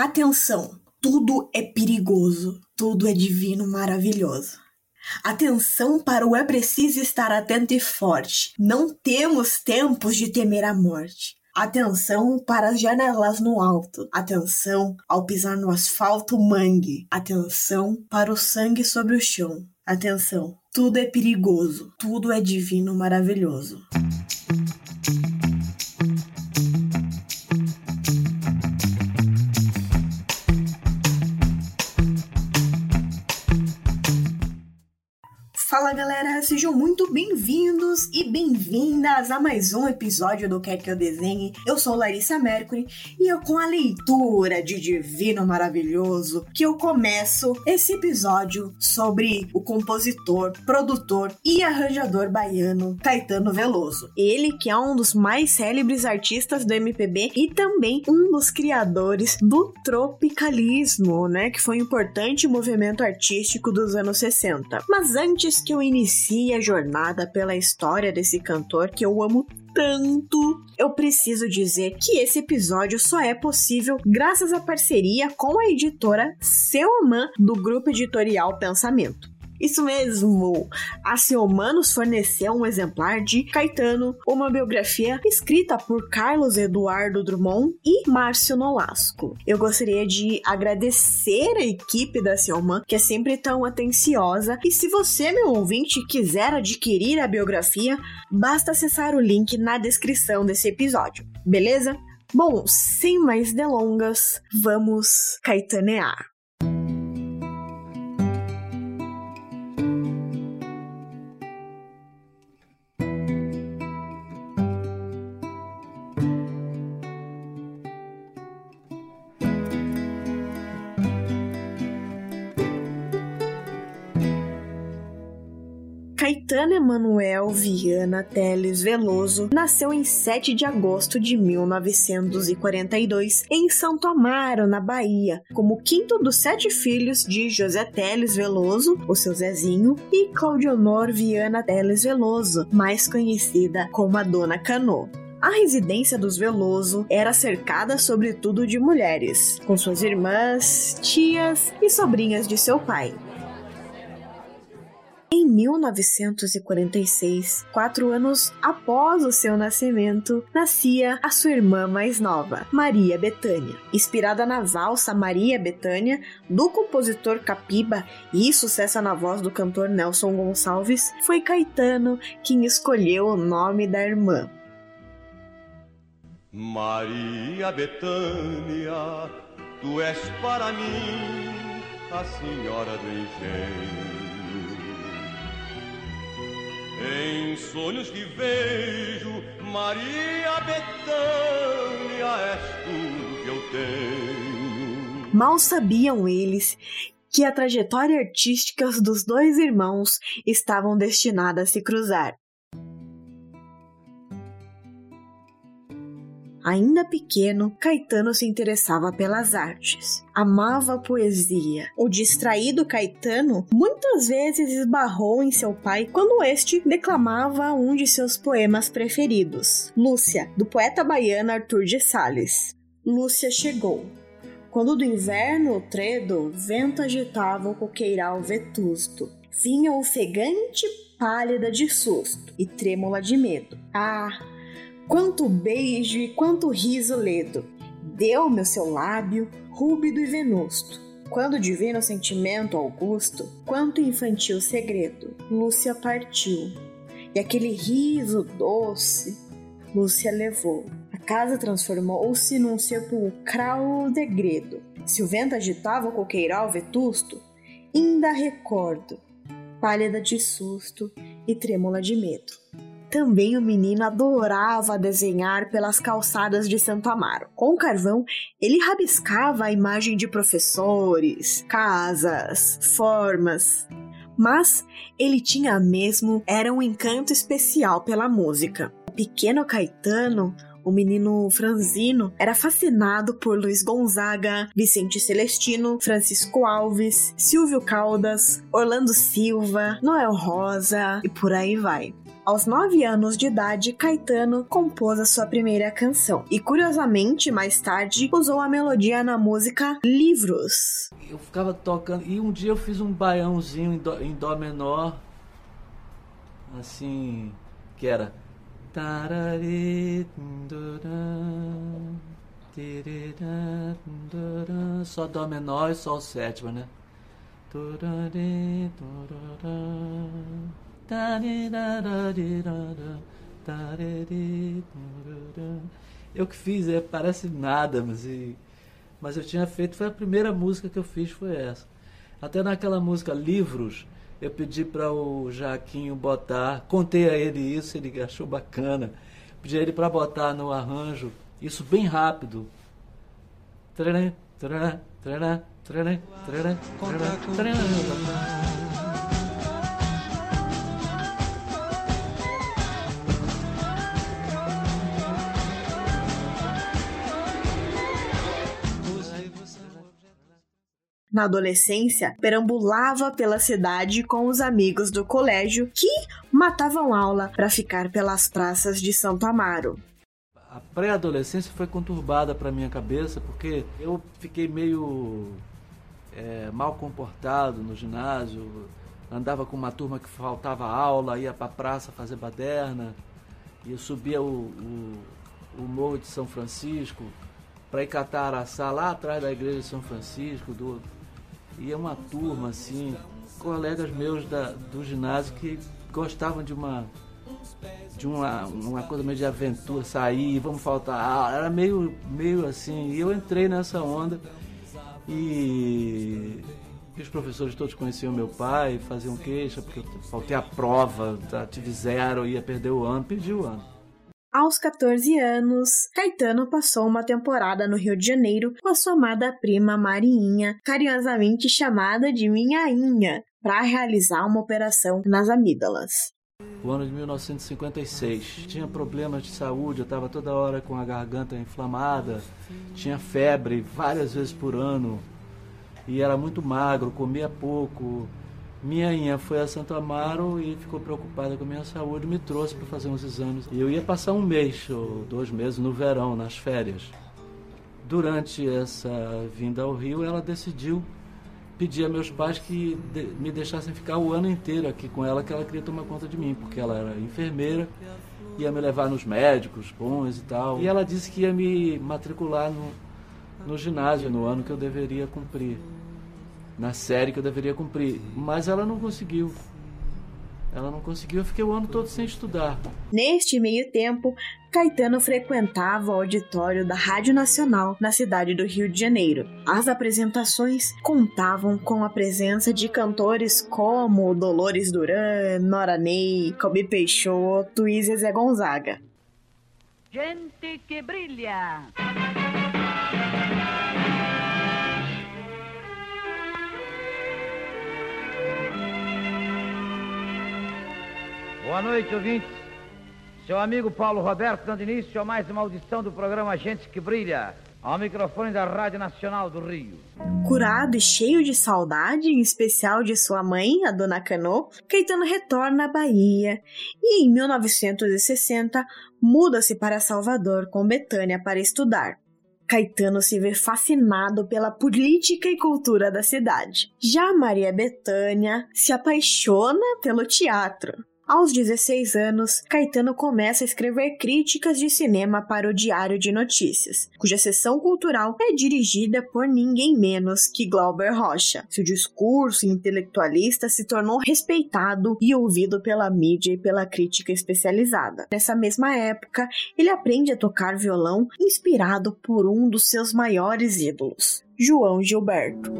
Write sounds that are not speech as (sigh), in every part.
Atenção, tudo é perigoso, tudo é divino, maravilhoso. Atenção para o é preciso estar atento e forte. Não temos tempos de temer a morte. Atenção para as janelas no alto. Atenção ao pisar no asfalto mangue. Atenção para o sangue sobre o chão. Atenção, tudo é perigoso, tudo é divino, maravilhoso. Sejam muito bem-vindos e bem-vindas a mais um episódio do Quer Que Eu Desenhe. Eu sou Larissa Mercury e eu com a leitura de Divino Maravilhoso que eu começo esse episódio sobre o compositor, produtor e arranjador baiano Caetano Veloso. Ele que é um dos mais célebres artistas do MPB e também um dos criadores do tropicalismo, né, que foi um importante movimento artístico dos anos 60. Mas antes que eu inicie a jornada pela história desse cantor que eu amo tanto, eu preciso dizer que esse episódio só é possível graças à parceria com a editora Selman do grupo editorial Pensamento. Isso mesmo! A Humanos forneceu um exemplar de Caetano, uma biografia escrita por Carlos Eduardo Drummond e Márcio Nolasco. Eu gostaria de agradecer a equipe da Selman, que é sempre tão atenciosa, e se você, meu ouvinte, quiser adquirir a biografia, basta acessar o link na descrição desse episódio, beleza? Bom, sem mais delongas, vamos caetanear. Caetano Emanuel Viana Teles Veloso nasceu em 7 de agosto de 1942 em Santo Amaro, na Bahia, como quinto dos sete filhos de José Teles Veloso, o seu Zezinho, e Claudionor Viana Teles Veloso, mais conhecida como a Dona Cano. A residência dos Veloso era cercada sobretudo de mulheres, com suas irmãs, tias e sobrinhas de seu pai. Em 1946, quatro anos após o seu nascimento, nascia a sua irmã mais nova, Maria Bethânia. Inspirada na valsa Maria Bethânia, do compositor Capiba e sucesso na voz do cantor Nelson Gonçalves, foi Caetano quem escolheu o nome da irmã. Maria Bethânia, tu és para mim a senhora do engenho em sonhos que vejo, Maria Betânia, és tudo que eu tenho. Mal sabiam eles que a trajetória artística dos dois irmãos estavam destinadas a se cruzar. Ainda pequeno, Caetano se interessava pelas artes. Amava a poesia. O distraído Caetano muitas vezes esbarrou em seu pai quando este declamava um de seus poemas preferidos, Lúcia, do poeta baiano Arthur de Sales. Lúcia chegou. Quando do inverno o tredo, vento agitava o coqueiral vetusto. Vinha ofegante pálida de susto e trêmula de medo. Ah, Quanto beijo e quanto riso ledo deu-me o seu lábio, rúbido e venusto. Quando divino sentimento augusto, quanto infantil segredo, Lúcia partiu. E aquele riso doce, Lúcia levou. A casa transformou-se num sepulcral degredo. Se o vento agitava o coqueiral vetusto, ainda recordo, pálida de susto e trêmula de medo. Também o menino adorava desenhar pelas calçadas de Santo Amaro. Com carvão, ele rabiscava a imagem de professores, casas, formas. Mas ele tinha mesmo era um encanto especial pela música. O pequeno Caetano o menino franzino era fascinado por Luiz Gonzaga, Vicente Celestino, Francisco Alves, Silvio Caldas, Orlando Silva, Noel Rosa e por aí vai. Aos nove anos de idade, Caetano compôs a sua primeira canção e, curiosamente, mais tarde, usou a melodia na música Livros. Eu ficava tocando e um dia eu fiz um baiãozinho em dó, em dó menor, assim, que era só Dó menor e Sol sétima, né? Eu que fiz, é, parece nada, mas, mas eu tinha feito, foi a primeira música que eu fiz, foi essa. Até naquela música Livros, eu pedi para o Jaquinho botar, contei a ele isso, ele achou bacana. Pedi a ele para botar no arranjo, isso bem rápido. Trará, trará, trará, trará, trará, trará. Na adolescência, perambulava pela cidade com os amigos do colégio que matavam aula para ficar pelas praças de Santo Amaro. A pré-adolescência foi conturbada para minha cabeça porque eu fiquei meio é, mal comportado no ginásio, andava com uma turma que faltava aula, ia para a praça fazer baderna, e subia o, o, o Morro de São Francisco para ir catar araçá lá atrás da igreja de São Francisco, do, e é uma turma, assim, colegas meus da, do ginásio que gostavam de uma de uma, uma coisa meio de aventura, sair, vamos faltar Era meio, meio assim. E eu entrei nessa onda e, e os professores todos conheciam meu pai, faziam queixa, porque eu faltei a prova, tive zero, ia perder o ano, perdi o ano. Aos 14 anos, Caetano passou uma temporada no Rio de Janeiro com a sua amada prima Marinha, carinhosamente chamada de Minhainha, para realizar uma operação nas amígdalas. O ano de 1956. Tinha problemas de saúde, eu estava toda hora com a garganta inflamada, tinha febre várias vezes por ano e era muito magro, comia pouco, minha Inha foi a Santo Amaro e ficou preocupada com a minha saúde, me trouxe para fazer uns exames. E eu ia passar um mês ou dois meses no verão, nas férias. Durante essa vinda ao Rio, ela decidiu pedir a meus pais que me deixassem ficar o ano inteiro aqui com ela, que ela queria tomar conta de mim, porque ela era enfermeira, ia me levar nos médicos bons e tal. E ela disse que ia me matricular no, no ginásio no ano que eu deveria cumprir na série que eu deveria cumprir. Mas ela não conseguiu. Ela não conseguiu, eu fiquei o ano todo sem estudar. Neste meio tempo, Caetano frequentava o auditório da Rádio Nacional na cidade do Rio de Janeiro. As apresentações contavam com a presença de cantores como Dolores Duran, Nora Ney, Calbi Peixoto e Zezé Gonzaga. Gente que brilha! Boa noite, ouvintes. Seu amigo Paulo Roberto dando início a mais uma audição do programa Gente que Brilha, ao microfone da Rádio Nacional do Rio. Curado e cheio de saudade, em especial de sua mãe, a Dona Cano, Caetano retorna à Bahia e, em 1960, muda-se para Salvador com Betânia para estudar. Caetano se vê fascinado pela política e cultura da cidade. Já Maria Betânia se apaixona pelo teatro. Aos 16 anos, Caetano começa a escrever críticas de cinema para o Diário de Notícias, cuja seção cultural é dirigida por ninguém menos que Glauber Rocha. Seu discurso intelectualista se tornou respeitado e ouvido pela mídia e pela crítica especializada. Nessa mesma época, ele aprende a tocar violão inspirado por um dos seus maiores ídolos, João Gilberto.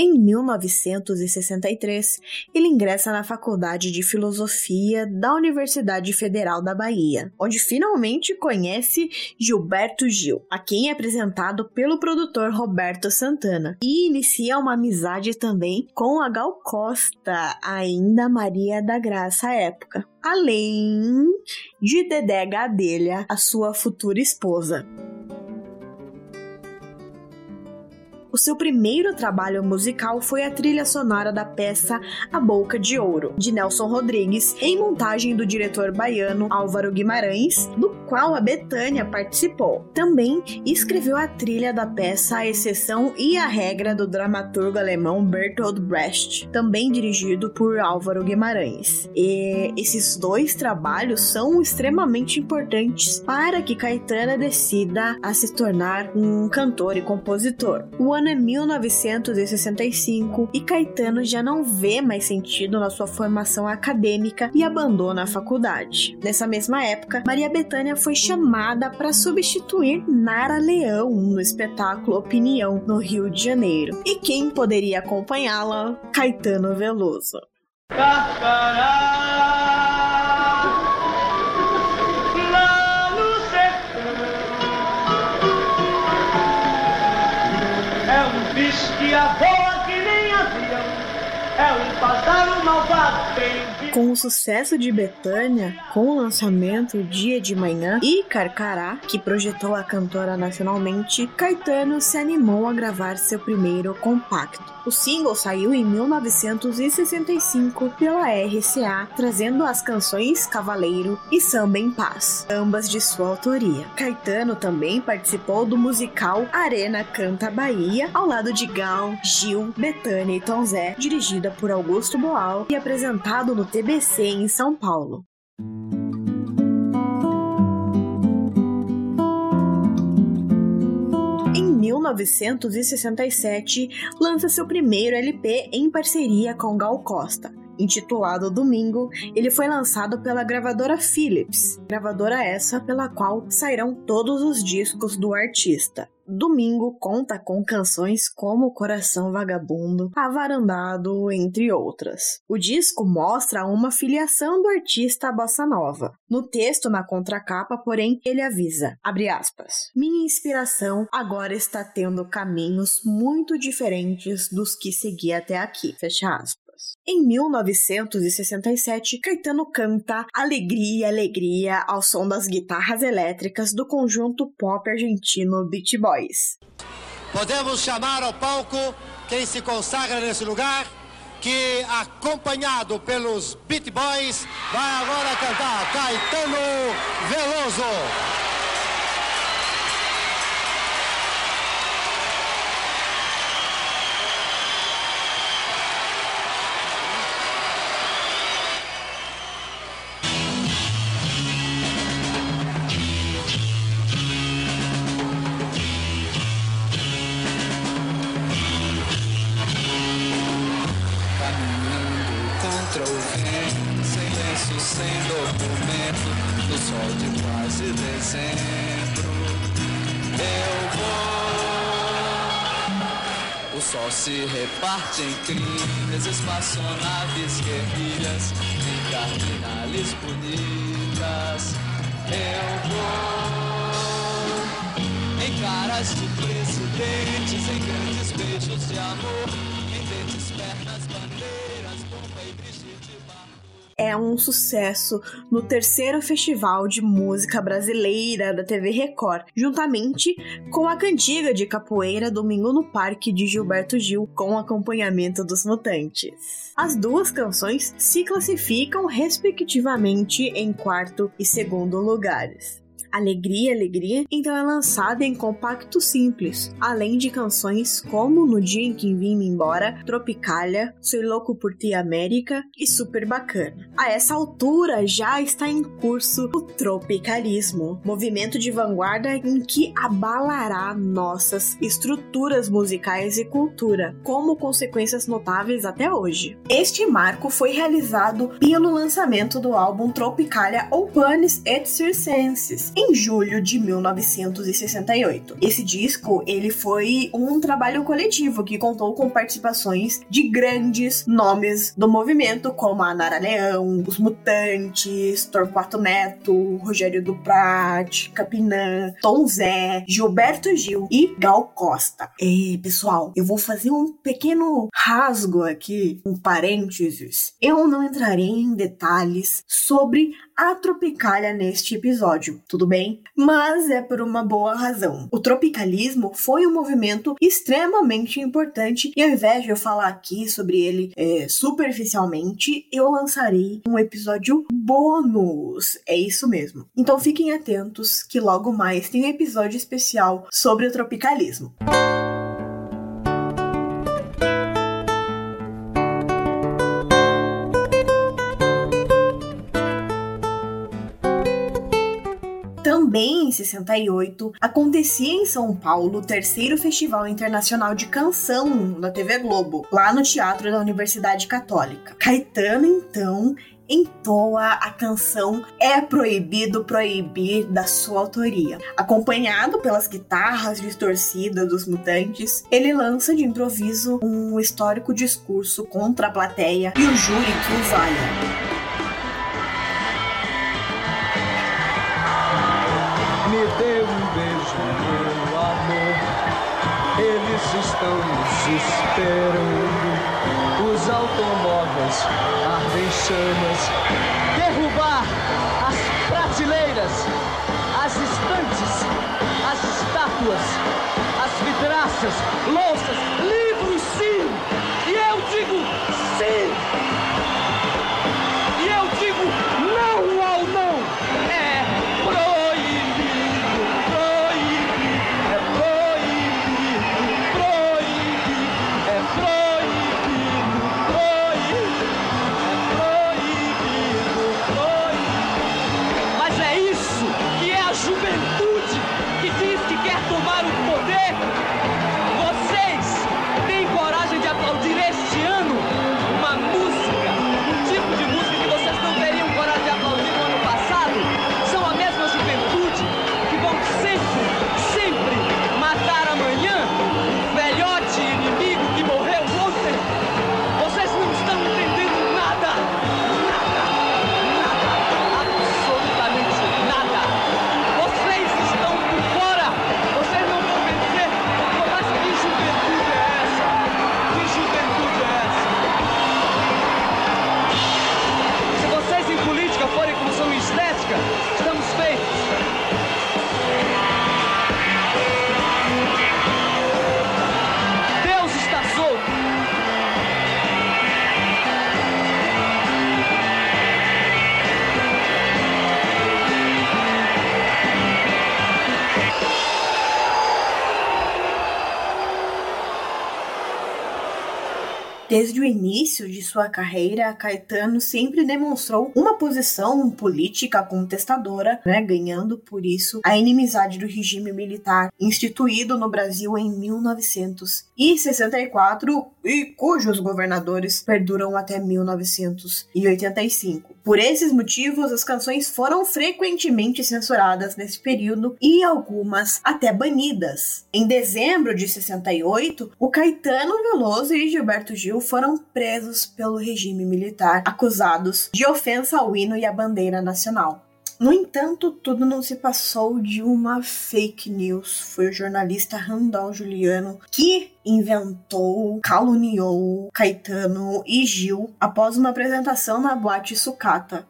Em 1963, ele ingressa na Faculdade de Filosofia da Universidade Federal da Bahia, onde finalmente conhece Gilberto Gil, a quem é apresentado pelo produtor Roberto Santana, e inicia uma amizade também com a Gal Costa, ainda Maria da Graça à época, além de Dedé Gadelha, a sua futura esposa. O seu primeiro trabalho musical foi a trilha sonora da peça A Boca de Ouro, de Nelson Rodrigues, em montagem do diretor baiano Álvaro Guimarães, do qual a Betânia participou. Também escreveu a trilha da peça A Exceção e a Regra do dramaturgo alemão Bertolt Brecht, também dirigido por Álvaro Guimarães. E esses dois trabalhos são extremamente importantes para que Caetano decida a se tornar um cantor e compositor. O ano é 1965 e Caetano já não vê mais sentido na sua formação acadêmica e abandona a faculdade. Nessa mesma época, Maria Bethânia foi chamada para substituir Nara Leão no espetáculo Opinião, no Rio de Janeiro. E quem poderia acompanhá-la? Caetano Veloso. Voa que nem avião, é um pássaro malvado, bem com o sucesso de Betânia, com o lançamento Dia de Manhã e Carcará, que projetou a cantora nacionalmente, Caetano se animou a gravar seu primeiro compacto. O single saiu em 1965 pela RCA, trazendo as canções Cavaleiro e Samba em Paz, ambas de sua autoria. Caetano também participou do musical Arena Canta Bahia, ao lado de Gal, Gil, Betânia e Tom Zé, dirigida por Augusto Boal e apresentado no TBC em São Paulo. 1967, lança seu primeiro LP em parceria com Gal Costa. Intitulado Domingo, ele foi lançado pela gravadora Philips, gravadora essa pela qual sairão todos os discos do artista. Domingo conta com canções como Coração Vagabundo, Avarandado, entre outras. O disco mostra uma filiação do artista à bossa nova. No texto, na contracapa, porém, ele avisa, aspas, Minha inspiração agora está tendo caminhos muito diferentes dos que segui até aqui, fecha aspas. Em 1967, Caetano canta Alegria, Alegria ao som das guitarras elétricas do conjunto pop argentino Beach Boys. Podemos chamar ao palco quem se consagra nesse lugar, que acompanhado pelos Beat Boys vai agora cantar Caetano Veloso. Se reparte em crimes, espaçonaves, guerrilhas, em cardinales bonitas. Eu vou. Em caras de presidentes, em grandes beijos de amor, é um sucesso no terceiro Festival de Música Brasileira da TV Record, juntamente com a cantiga de capoeira Domingo no Parque de Gilberto Gil, com acompanhamento dos Mutantes. As duas canções se classificam respectivamente em quarto e segundo lugares. Alegria, Alegria, então é lançada em compacto simples, além de canções como No Dia em que Vim Embora, Tropicália, Sou Louco por Ti América e Super Bacana. A essa altura já está em curso o tropicalismo, movimento de vanguarda em que abalará nossas estruturas musicais e cultura, como consequências notáveis até hoje. Este marco foi realizado pelo lançamento do álbum Tropicália ou Panis et Circenses, em julho de 1968. Esse disco, ele foi um trabalho coletivo que contou com participações de grandes nomes do movimento, como a Nara Leão, os Mutantes, Torquato Neto, Rogério Duprat, Capinã, Tom Zé, Gilberto Gil e Gal Costa. E, pessoal, eu vou fazer um pequeno rasgo aqui, um parênteses. Eu não entrarei em detalhes sobre a Tropicália neste episódio, tudo bem? Mas é por uma boa razão. O tropicalismo foi um movimento extremamente importante e ao invés de eu falar aqui sobre ele é, superficialmente, eu lançarei um episódio bônus. É isso mesmo. Então fiquem atentos que logo mais tem um episódio especial sobre o tropicalismo. Também em 68, acontecia em São Paulo o terceiro Festival Internacional de Canção da TV Globo, lá no Teatro da Universidade Católica. Caetano, então, entoa a canção É Proibido Proibir da sua autoria. Acompanhado pelas guitarras distorcidas dos mutantes, ele lança de improviso um histórico discurso contra a plateia e o júri que o valha. Estão esperando. Os automóveis ardem em chamas. Derrubar as prateleiras, as estantes, as estátuas, as vidraças, Desde o início de sua carreira, Caetano sempre demonstrou uma posição política contestadora, né, ganhando por isso a inimizade do regime militar instituído no Brasil em 1964 e cujos governadores perduram até 1985. Por esses motivos, as canções foram frequentemente censuradas nesse período e algumas até banidas. Em dezembro de 68, o Caetano Veloso e Gilberto Gil foram presos pelo regime militar, acusados de ofensa ao hino e à bandeira nacional. No entanto, tudo não se passou de uma fake news. Foi o jornalista Randall Juliano que inventou, caluniou Caetano e Gil após uma apresentação na boate Sucata.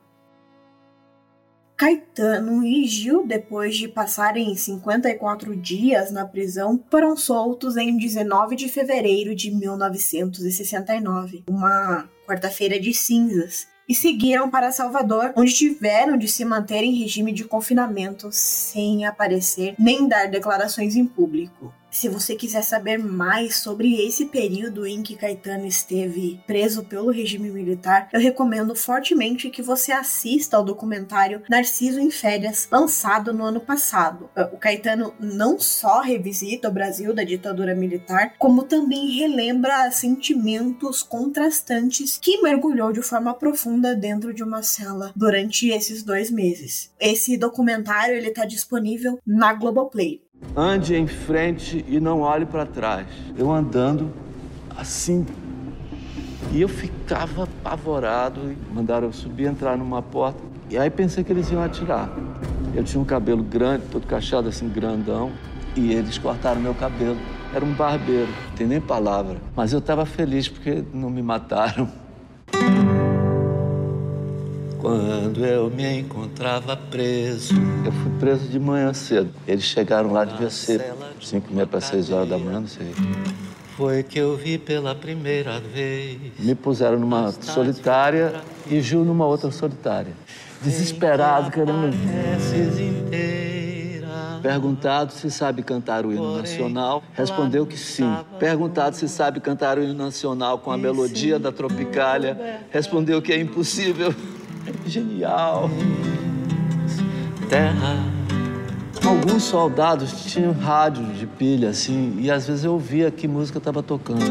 Caetano e Gil, depois de passarem 54 dias na prisão, foram soltos em 19 de fevereiro de 1969, uma quarta-feira de cinzas, e seguiram para Salvador, onde tiveram de se manter em regime de confinamento sem aparecer nem dar declarações em público. Se você quiser saber mais sobre esse período em que Caetano esteve preso pelo regime militar, eu recomendo fortemente que você assista ao documentário Narciso em Férias, lançado no ano passado. O Caetano não só revisita o Brasil da ditadura militar, como também relembra sentimentos contrastantes que mergulhou de forma profunda dentro de uma cela durante esses dois meses. Esse documentário ele está disponível na Globoplay. Ande em frente e não olhe para trás. Eu andando assim. E eu ficava apavorado. Mandaram eu subir, entrar numa porta. E aí pensei que eles iam atirar. Eu tinha um cabelo grande, todo cachado assim, grandão. E eles cortaram meu cabelo. Era um barbeiro, não tem nem palavra. Mas eu estava feliz porque não me mataram. Quando eu me encontrava preso. Eu fui preso de manhã cedo. Eles chegaram lá, devia ser 5 e meia para 6 horas da manhã, não sei. Foi que eu vi pela primeira vez. Me puseram numa solitária e Gil numa outra solitária. Desesperado, querendo. Perguntado se sabe cantar o hino nacional, respondeu que sim. Perguntado se sabe cantar o hino nacional com a melodia da Tropicália, respondeu que é impossível. Genial. Terra. Alguns soldados tinham rádio de pilha, assim, e às vezes eu ouvia que música estava tocando.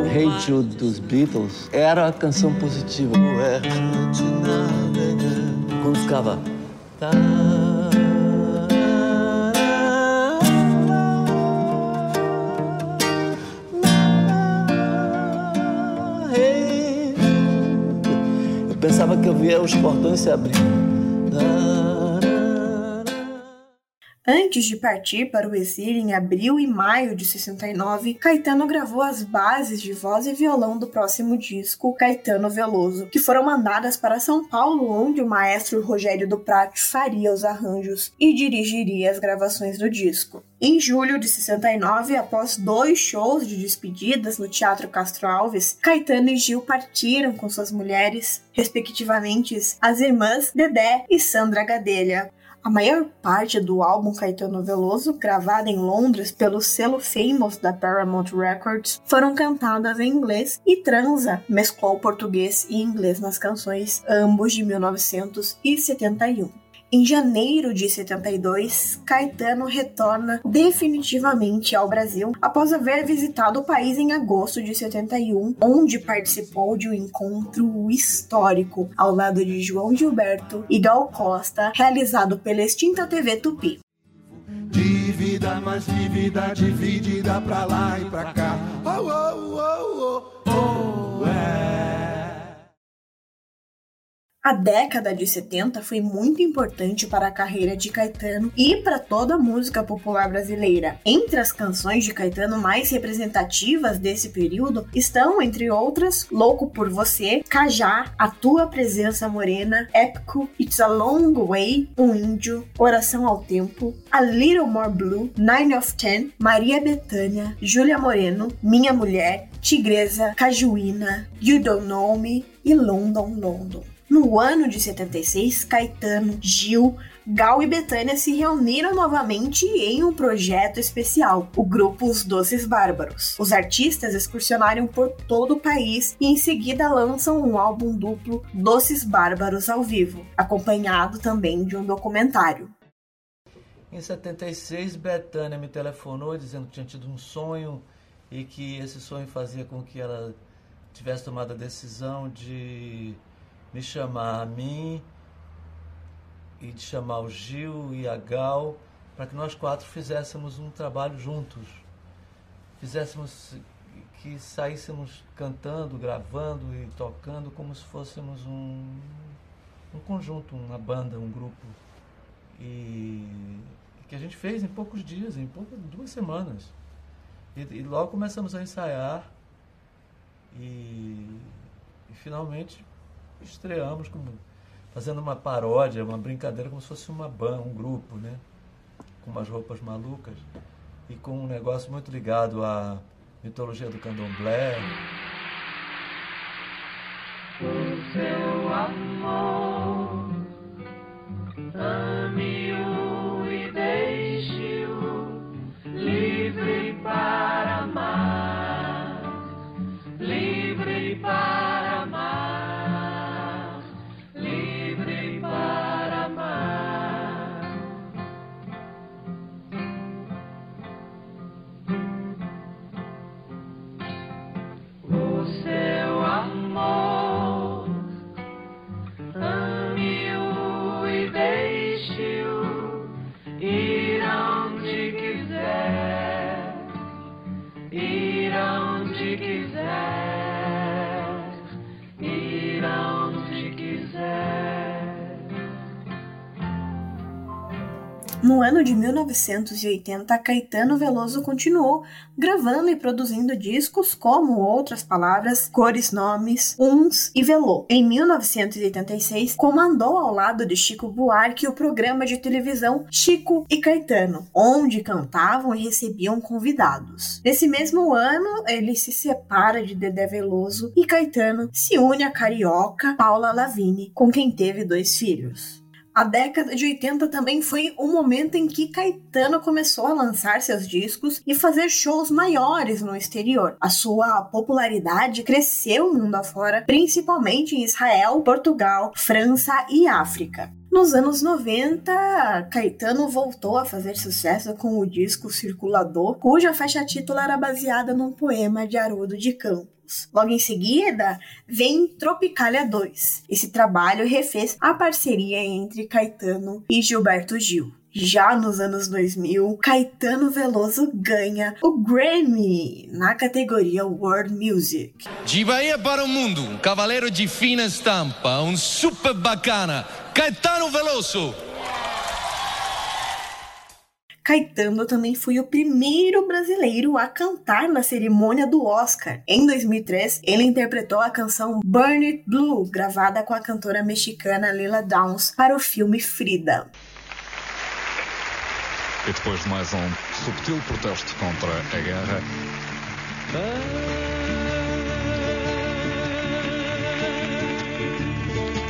O Hey Jude dos Beatles era a canção positiva. Quando ficava. Pensava que eu via os portões se abrindo. Antes de partir para o exílio em abril e maio de 69, Caetano gravou as bases de voz e violão do próximo disco, Caetano Veloso, que foram mandadas para São Paulo, onde o maestro Rogério do Prate faria os arranjos e dirigiria as gravações do disco. Em julho de 69, após dois shows de despedidas no Teatro Castro Alves, Caetano e Gil partiram com suas mulheres, respectivamente as irmãs Dedé e Sandra Gadelha, a maior parte do álbum Caetano Veloso, gravado em Londres pelo selo Famous da Paramount Records, foram cantadas em inglês e Transa mesclou português e inglês nas canções, ambos de 1971. Em janeiro de 72, Caetano retorna definitivamente ao Brasil após haver visitado o país em agosto de 71, onde participou de um encontro histórico ao lado de João Gilberto e Gal Costa, realizado pela extinta TV Tupi. Dívida mais dívida dividida pra lá e pra cá. Oh, oh, oh, A década de 70 foi muito importante para a carreira de Caetano e para toda a música popular brasileira. Entre as canções de Caetano mais representativas desse período estão, entre outras, Louco por Você, Cajá, A Tua Presença Morena, Épico, It's a Long Way, Um Índio, Oração ao Tempo, A Little More Blue, Nine of Ten, Maria Bethânia, Júlia Moreno, Minha Mulher, Tigresa, Cajuína, You Don't Know Me e London, London. No ano de 76, Caetano, Gil, Gal e Betânia se reuniram novamente em um projeto especial, o grupo Os Doces Bárbaros. Os artistas excursionaram por todo o país e em seguida lançam um álbum duplo Doces Bárbaros ao vivo, acompanhado também de um documentário. Em 76, Betânia me telefonou dizendo que tinha tido um sonho e que esse sonho fazia com que ela tivesse tomado a decisão de me chamar a mim e de chamar o Gil e a Gal para que nós quatro fizéssemos um trabalho juntos. Fizéssemos que saíssemos cantando, gravando e tocando como se fôssemos um, um conjunto, uma banda, um grupo. E que a gente fez em poucos dias, em poucas, duas semanas. E, e logo começamos a ensaiar e, e finalmente estreamos como, fazendo uma paródia, uma brincadeira, como se fosse uma banda, um grupo, né? Com umas roupas malucas e com um negócio muito ligado à mitologia do candomblé. 1980, Caetano Veloso continuou gravando e produzindo discos como Outras Palavras, Cores Nomes, Uns e Velô. Em 1986, comandou ao lado de Chico Buarque o programa de televisão Chico e Caetano, onde cantavam e recebiam convidados. Nesse mesmo ano, ele se separa de Dedé Veloso e Caetano se une à carioca Paula Lavigne, com quem teve dois filhos. A década de 80 também foi o momento em que Caetano começou a lançar seus discos e fazer shows maiores no exterior. A sua popularidade cresceu mundo afora, principalmente em Israel, Portugal, França e África. Nos anos 90, Caetano voltou a fazer sucesso com o disco Circulador, cuja faixa título era baseada num poema de Haroldo de Campos. Logo em seguida, vem Tropicália 2. Esse trabalho refez a parceria entre Caetano e Gilberto Gil. Já nos anos 2000, Caetano Veloso ganha o Grammy na categoria World Music. De Bahia para o mundo, um cavaleiro de fina estampa, um super bacana, Caetano Veloso. Caetano também foi o primeiro brasileiro a cantar na cerimônia do Oscar. Em 2003, ele interpretou a canção Burn It Blue, gravada com a cantora mexicana Lila Downs para o filme Frida. E depois de mais um subtil protesto contra a guerra.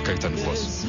Caetano Veloso.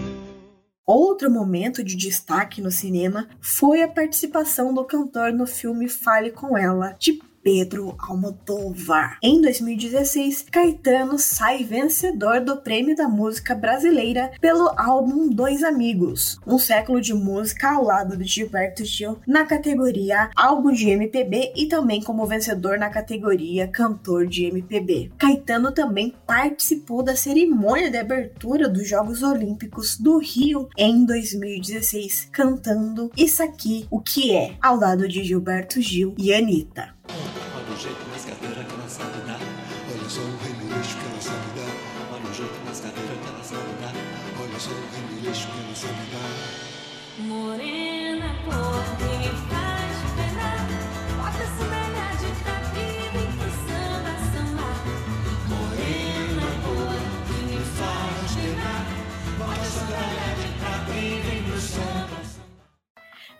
Outro momento de destaque no cinema foi a participação do cantor no filme Fale com Ela, de Pedro Almodóvar. Em 2016, Caetano sai vencedor do Prêmio da Música Brasileira pelo álbum Dois Amigos, um século de música ao lado de Gilberto Gil na categoria Álbum de MPB e também como vencedor na categoria Cantor de MPB. Caetano também participou da cerimônia de abertura dos Jogos Olímpicos do Rio em 2016, cantando Isso Aqui, O Que É, ao lado de Gilberto Gil e Anitta. bouger.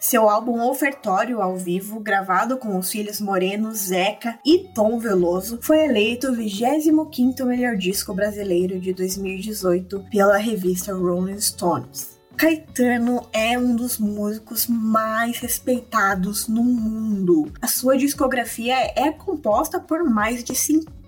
Seu álbum Ofertório ao vivo, gravado com os filhos Moreno, Zeca e Tom Veloso, foi eleito o 25º melhor disco brasileiro de 2018 pela revista Rolling Stones. Caetano é um dos músicos mais respeitados no mundo. A sua discografia é composta por mais de 50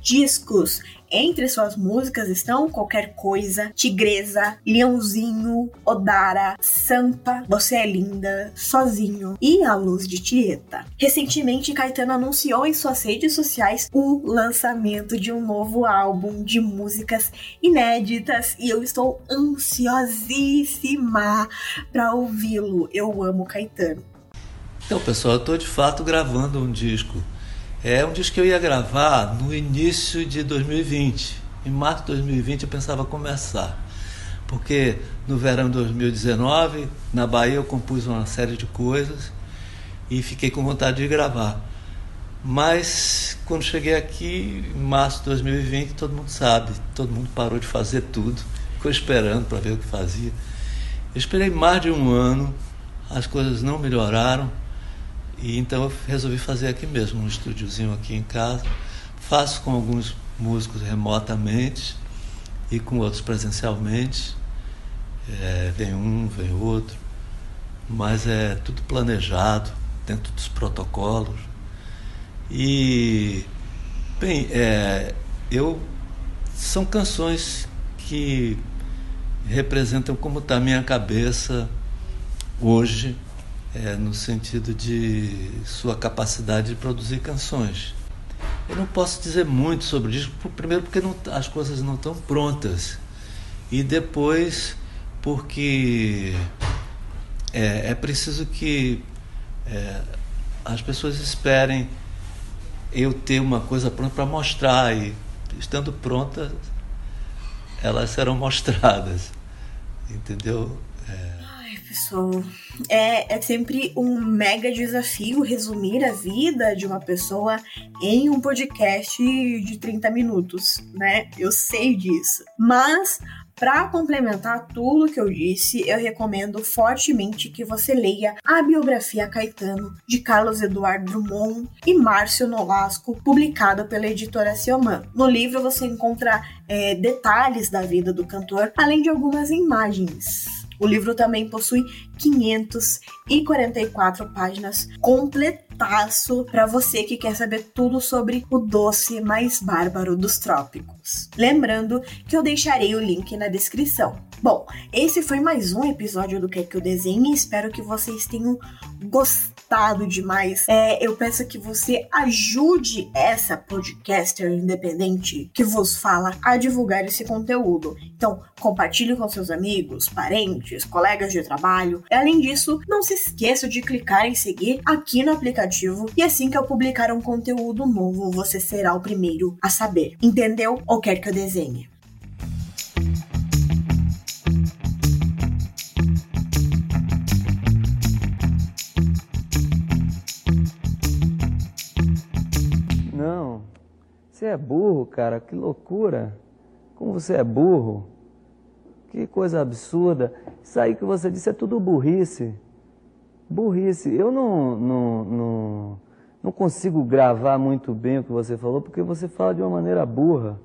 discos. Entre suas músicas estão Qualquer Coisa, Tigresa, Leãozinho, Odara, Sampa, Você é Linda, Sozinho e A Luz de Tieta. Recentemente, Caetano anunciou em suas redes sociais o lançamento de um novo álbum de músicas inéditas e eu estou ansiosíssima para ouvi-lo. Eu amo Caetano. Então, pessoal, eu estou de fato gravando um disco. É um disco que eu ia gravar no início de 2020. Em março de 2020 eu pensava começar. Porque no verão de 2019, na Bahia, eu compus uma série de coisas e fiquei com vontade de gravar. Mas quando cheguei aqui, em março de 2020, todo mundo sabe, todo mundo parou de fazer tudo, ficou esperando para ver o que fazia. Eu esperei mais de um ano, as coisas não melhoraram, e então eu resolvi fazer aqui mesmo, um estúdiozinho aqui em casa. Faço com alguns músicos remotamente e com outros presencialmente. É, vem um, vem outro, mas é tudo planejado, dentro dos protocolos. E, bem, é, eu são canções que representam como está a minha cabeça hoje, é, no sentido de sua capacidade de produzir canções. Eu não posso dizer muito sobre isso, primeiro porque não, as coisas não estão prontas, e depois porque é, é preciso que é, as pessoas esperem eu ter uma coisa pronta para mostrar. E estando pronta elas serão (laughs) mostradas. Entendeu? É... Pessoal é, é sempre um mega desafio resumir a vida de uma pessoa em um podcast de 30 minutos, né? Eu sei disso. Mas para complementar tudo que eu disse, eu recomendo fortemente que você leia a biografia Caetano de Carlos Eduardo Drummond e Márcio Nolasco, publicado pela editora Selman. No livro você encontra é, detalhes da vida do cantor, além de algumas imagens. O livro também possui 544 páginas completaço para você que quer saber tudo sobre o doce mais bárbaro dos trópicos. Lembrando que eu deixarei o link na descrição. Bom, esse foi mais um episódio do Quer Que Eu Desenhe. Espero que vocês tenham gostado demais. É, eu peço que você ajude essa podcaster independente que vos fala a divulgar esse conteúdo. Então, compartilhe com seus amigos, parentes, colegas de trabalho. Além disso, não se esqueça de clicar em seguir aqui no aplicativo e assim que eu publicar um conteúdo novo, você será o primeiro a saber. Entendeu? Ou quer que eu desenhe? Não, você é burro, cara, que loucura. Como você é burro. Que coisa absurda. Isso aí que você disse é tudo burrice. Burrice. Eu não, não, não, não consigo gravar muito bem o que você falou, porque você fala de uma maneira burra.